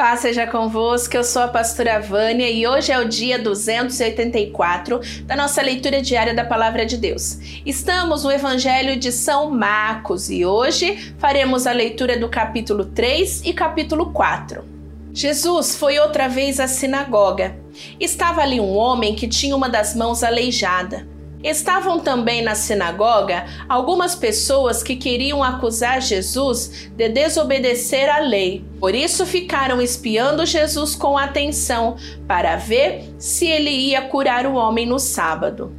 Paz seja convosco, eu sou a pastora Vânia e hoje é o dia 284 da nossa leitura diária da Palavra de Deus. Estamos no Evangelho de São Marcos e hoje faremos a leitura do capítulo 3 e capítulo 4. Jesus foi outra vez à sinagoga. Estava ali um homem que tinha uma das mãos aleijada. Estavam também na sinagoga algumas pessoas que queriam acusar Jesus de desobedecer à lei. Por isso ficaram espiando Jesus com atenção para ver se ele ia curar o homem no sábado.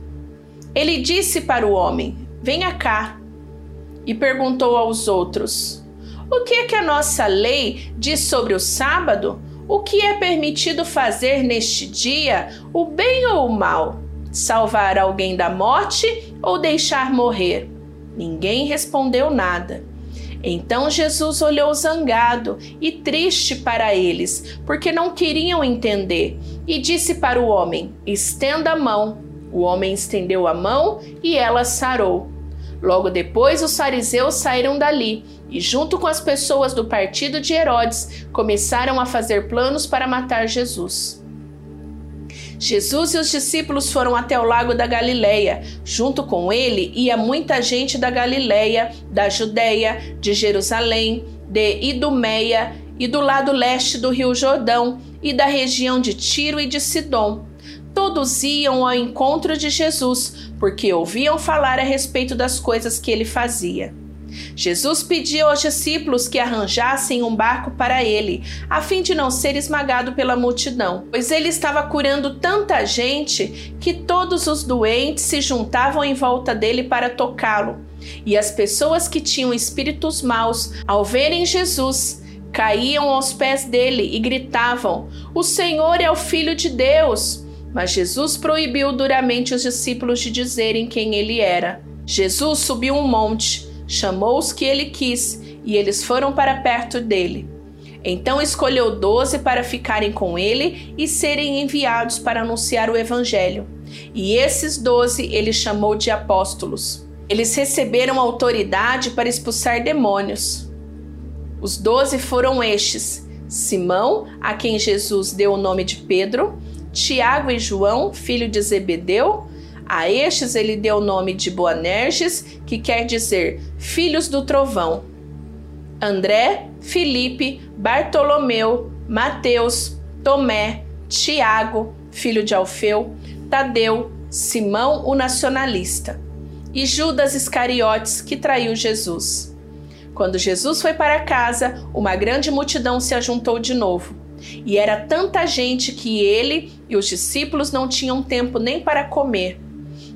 Ele disse para o homem: Venha cá. E perguntou aos outros: O que é que a nossa lei diz sobre o sábado? O que é permitido fazer neste dia, o bem ou o mal? Salvar alguém da morte ou deixar morrer? Ninguém respondeu nada. Então Jesus olhou zangado e triste para eles, porque não queriam entender, e disse para o homem: Estenda a mão. O homem estendeu a mão e ela sarou. Logo depois, os fariseus saíram dali e, junto com as pessoas do partido de Herodes, começaram a fazer planos para matar Jesus. Jesus e os discípulos foram até o lago da Galileia. Junto com ele ia muita gente da Galileia, da Judéia, de Jerusalém, de Idumeia e do lado leste do Rio Jordão e da região de Tiro e de Sidom. Todos iam ao encontro de Jesus, porque ouviam falar a respeito das coisas que ele fazia. Jesus pediu aos discípulos que arranjassem um barco para ele, a fim de não ser esmagado pela multidão, pois ele estava curando tanta gente que todos os doentes se juntavam em volta dele para tocá-lo. E as pessoas que tinham espíritos maus, ao verem Jesus, caíam aos pés dele e gritavam: O Senhor é o Filho de Deus! Mas Jesus proibiu duramente os discípulos de dizerem quem ele era. Jesus subiu um monte chamou os que ele quis e eles foram para perto dele. Então escolheu doze para ficarem com ele e serem enviados para anunciar o evangelho. E esses doze ele chamou de apóstolos. Eles receberam autoridade para expulsar demônios. Os doze foram estes: Simão, a quem Jesus deu o nome de Pedro, Tiago e João, filho de Zebedeu, a estes ele deu o nome de Boanerges, que quer dizer filhos do trovão. André, Filipe, Bartolomeu, Mateus, Tomé, Tiago, filho de Alfeu, Tadeu, Simão o nacionalista e Judas Iscariotes, que traiu Jesus. Quando Jesus foi para casa, uma grande multidão se ajuntou de novo. E era tanta gente que ele e os discípulos não tinham tempo nem para comer.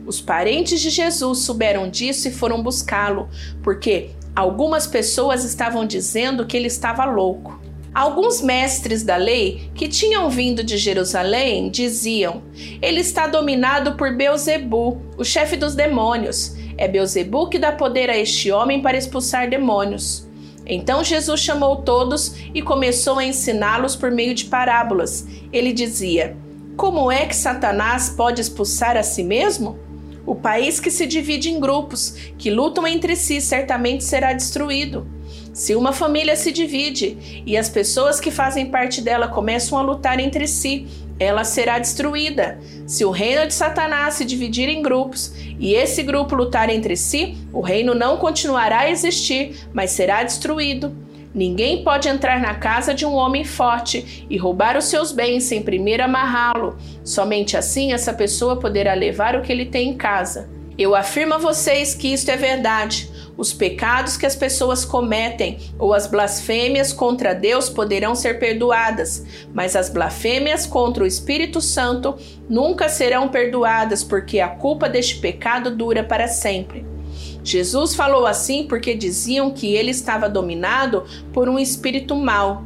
Os parentes de Jesus souberam disso e foram buscá-lo, porque algumas pessoas estavam dizendo que ele estava louco. Alguns mestres da lei que tinham vindo de Jerusalém diziam: Ele está dominado por Beuzebu, o chefe dos demônios. É Beuzebu que dá poder a este homem para expulsar demônios. Então Jesus chamou todos e começou a ensiná-los por meio de parábolas. Ele dizia: Como é que Satanás pode expulsar a si mesmo? O país que se divide em grupos, que lutam entre si, certamente será destruído. Se uma família se divide e as pessoas que fazem parte dela começam a lutar entre si, ela será destruída. Se o reino de Satanás se dividir em grupos e esse grupo lutar entre si, o reino não continuará a existir, mas será destruído. Ninguém pode entrar na casa de um homem forte e roubar os seus bens sem primeiro amarrá-lo. Somente assim essa pessoa poderá levar o que ele tem em casa. Eu afirmo a vocês que isto é verdade. Os pecados que as pessoas cometem ou as blasfêmias contra Deus poderão ser perdoadas, mas as blasfêmias contra o Espírito Santo nunca serão perdoadas, porque a culpa deste pecado dura para sempre. Jesus falou assim porque diziam que ele estava dominado por um espírito mau.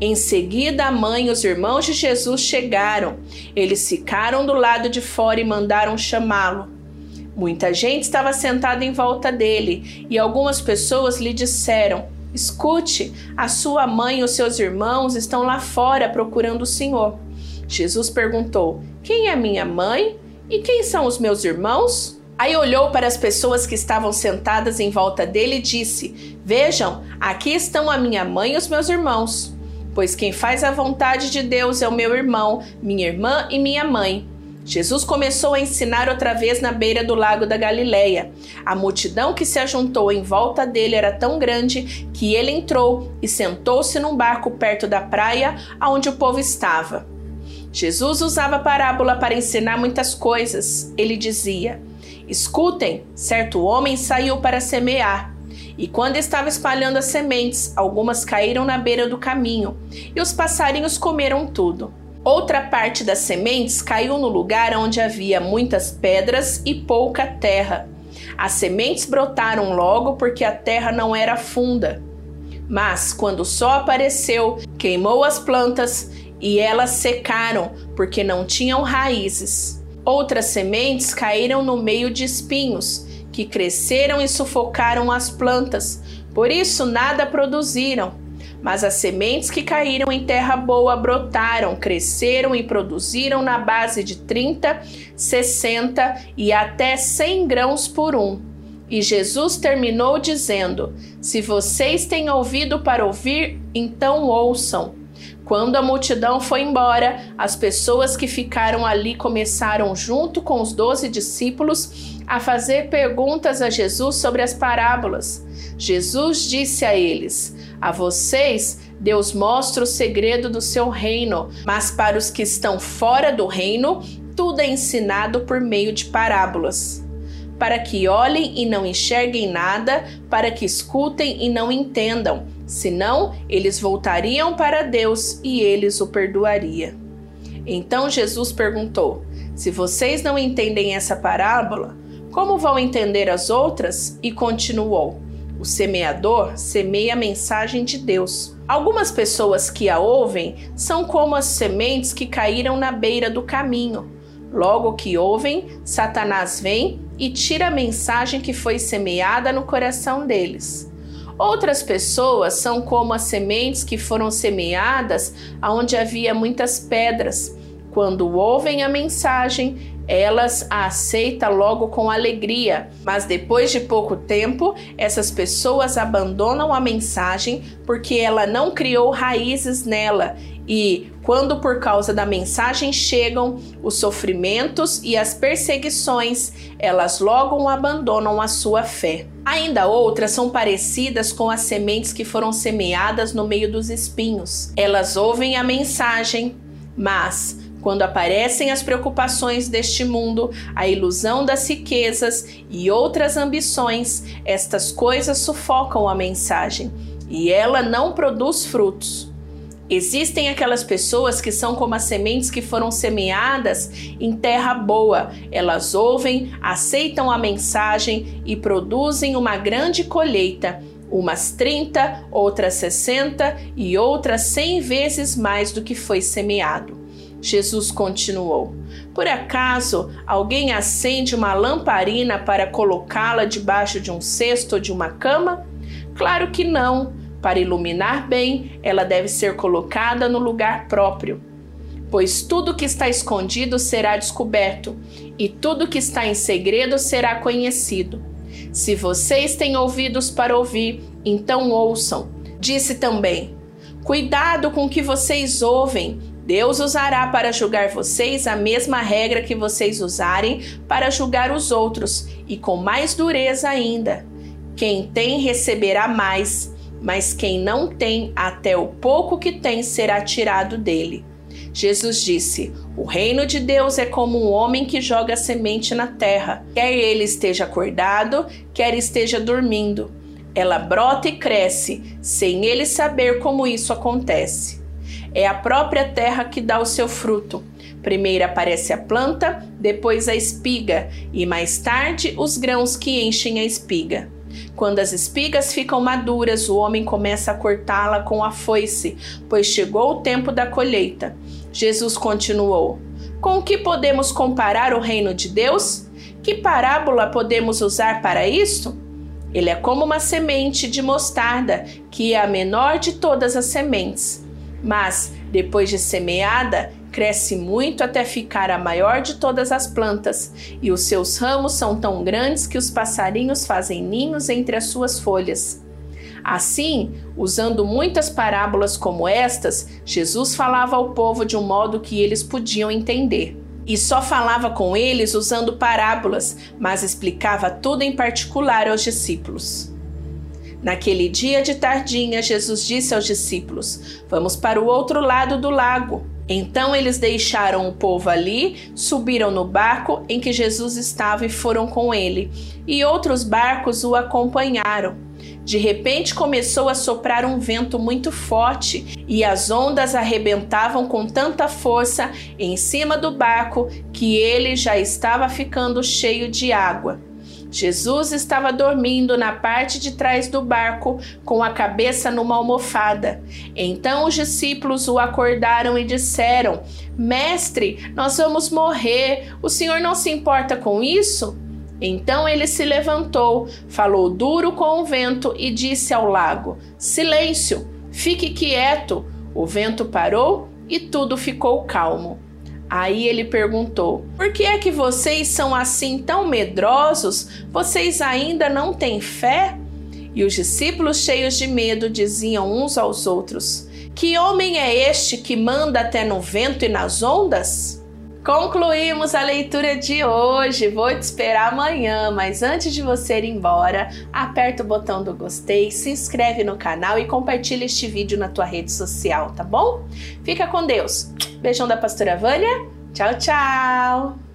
Em seguida, a mãe e os irmãos de Jesus chegaram. Eles ficaram do lado de fora e mandaram chamá-lo. Muita gente estava sentada em volta dele e algumas pessoas lhe disseram: Escute, a sua mãe e os seus irmãos estão lá fora procurando o Senhor. Jesus perguntou: Quem é minha mãe e quem são os meus irmãos? Aí olhou para as pessoas que estavam sentadas em volta dele e disse: Vejam, aqui estão a minha mãe e os meus irmãos. pois quem faz a vontade de Deus é o meu irmão, minha irmã e minha mãe. Jesus começou a ensinar outra vez na beira do lago da Galileia. A multidão que se ajuntou em volta dele era tão grande que ele entrou e sentou-se num barco perto da praia onde o povo estava. Jesus usava parábola para ensinar muitas coisas. Ele dizia: Escutem, certo homem saiu para semear. E quando estava espalhando as sementes, algumas caíram na beira do caminho, e os passarinhos comeram tudo. Outra parte das sementes caiu no lugar onde havia muitas pedras e pouca terra. As sementes brotaram logo porque a terra não era funda. Mas quando o sol apareceu, queimou as plantas e elas secaram porque não tinham raízes. Outras sementes caíram no meio de espinhos, que cresceram e sufocaram as plantas, por isso nada produziram. Mas as sementes que caíram em terra boa brotaram, cresceram e produziram na base de 30, 60 e até 100 grãos por um. E Jesus terminou dizendo: Se vocês têm ouvido para ouvir, então ouçam. Quando a multidão foi embora, as pessoas que ficaram ali começaram, junto com os doze discípulos, a fazer perguntas a Jesus sobre as parábolas. Jesus disse a eles: a vocês, Deus mostra o segredo do seu reino, mas para os que estão fora do reino, tudo é ensinado por meio de parábolas. Para que olhem e não enxerguem nada, para que escutem e não entendam, senão eles voltariam para Deus e eles o perdoaria. Então Jesus perguntou: Se vocês não entendem essa parábola, como vão entender as outras? E continuou: o semeador semeia a mensagem de Deus. Algumas pessoas que a ouvem são como as sementes que caíram na beira do caminho. Logo que ouvem, Satanás vem e tira a mensagem que foi semeada no coração deles. Outras pessoas são como as sementes que foram semeadas onde havia muitas pedras. Quando ouvem a mensagem, elas a aceitam logo com alegria, mas depois de pouco tempo, essas pessoas abandonam a mensagem porque ela não criou raízes nela e quando por causa da mensagem chegam os sofrimentos e as perseguições, elas logo abandonam a sua fé. Ainda outras são parecidas com as sementes que foram semeadas no meio dos espinhos. Elas ouvem a mensagem, mas quando aparecem as preocupações deste mundo, a ilusão das riquezas e outras ambições, estas coisas sufocam a mensagem e ela não produz frutos. Existem aquelas pessoas que são como as sementes que foram semeadas em terra boa. Elas ouvem, aceitam a mensagem e produzem uma grande colheita, umas 30, outras 60 e outras 100 vezes mais do que foi semeado. Jesus continuou: Por acaso alguém acende uma lamparina para colocá-la debaixo de um cesto ou de uma cama? Claro que não. Para iluminar bem, ela deve ser colocada no lugar próprio. Pois tudo que está escondido será descoberto, e tudo que está em segredo será conhecido. Se vocês têm ouvidos para ouvir, então ouçam. Disse também: Cuidado com o que vocês ouvem Deus usará para julgar vocês a mesma regra que vocês usarem para julgar os outros, e com mais dureza ainda. Quem tem receberá mais, mas quem não tem, até o pouco que tem será tirado dele. Jesus disse: O reino de Deus é como um homem que joga semente na terra, quer ele esteja acordado, quer esteja dormindo. Ela brota e cresce, sem ele saber como isso acontece. É a própria terra que dá o seu fruto. Primeiro aparece a planta, depois a espiga e mais tarde os grãos que enchem a espiga. Quando as espigas ficam maduras, o homem começa a cortá-la com a foice, pois chegou o tempo da colheita. Jesus continuou: Com que podemos comparar o reino de Deus? Que parábola podemos usar para isto? Ele é como uma semente de mostarda, que é a menor de todas as sementes mas depois de semeada, cresce muito até ficar a maior de todas as plantas, e os seus ramos são tão grandes que os passarinhos fazem ninhos entre as suas folhas. Assim, usando muitas parábolas como estas, Jesus falava ao povo de um modo que eles podiam entender. E só falava com eles usando parábolas, mas explicava tudo em particular aos discípulos. Naquele dia de tardinha, Jesus disse aos discípulos: Vamos para o outro lado do lago. Então eles deixaram o povo ali, subiram no barco em que Jesus estava e foram com ele, e outros barcos o acompanharam. De repente começou a soprar um vento muito forte e as ondas arrebentavam com tanta força em cima do barco que ele já estava ficando cheio de água. Jesus estava dormindo na parte de trás do barco, com a cabeça numa almofada. Então os discípulos o acordaram e disseram: Mestre, nós vamos morrer. O senhor não se importa com isso? Então ele se levantou, falou duro com o vento e disse ao lago: Silêncio, fique quieto. O vento parou e tudo ficou calmo. Aí ele perguntou: Por que é que vocês são assim tão medrosos? Vocês ainda não têm fé? E os discípulos, cheios de medo, diziam uns aos outros: Que homem é este que manda até no vento e nas ondas? Concluímos a leitura de hoje. Vou te esperar amanhã, mas antes de você ir embora, aperta o botão do gostei, se inscreve no canal e compartilha este vídeo na tua rede social, tá bom? Fica com Deus. Beijão da pastora Vânia. Tchau, tchau.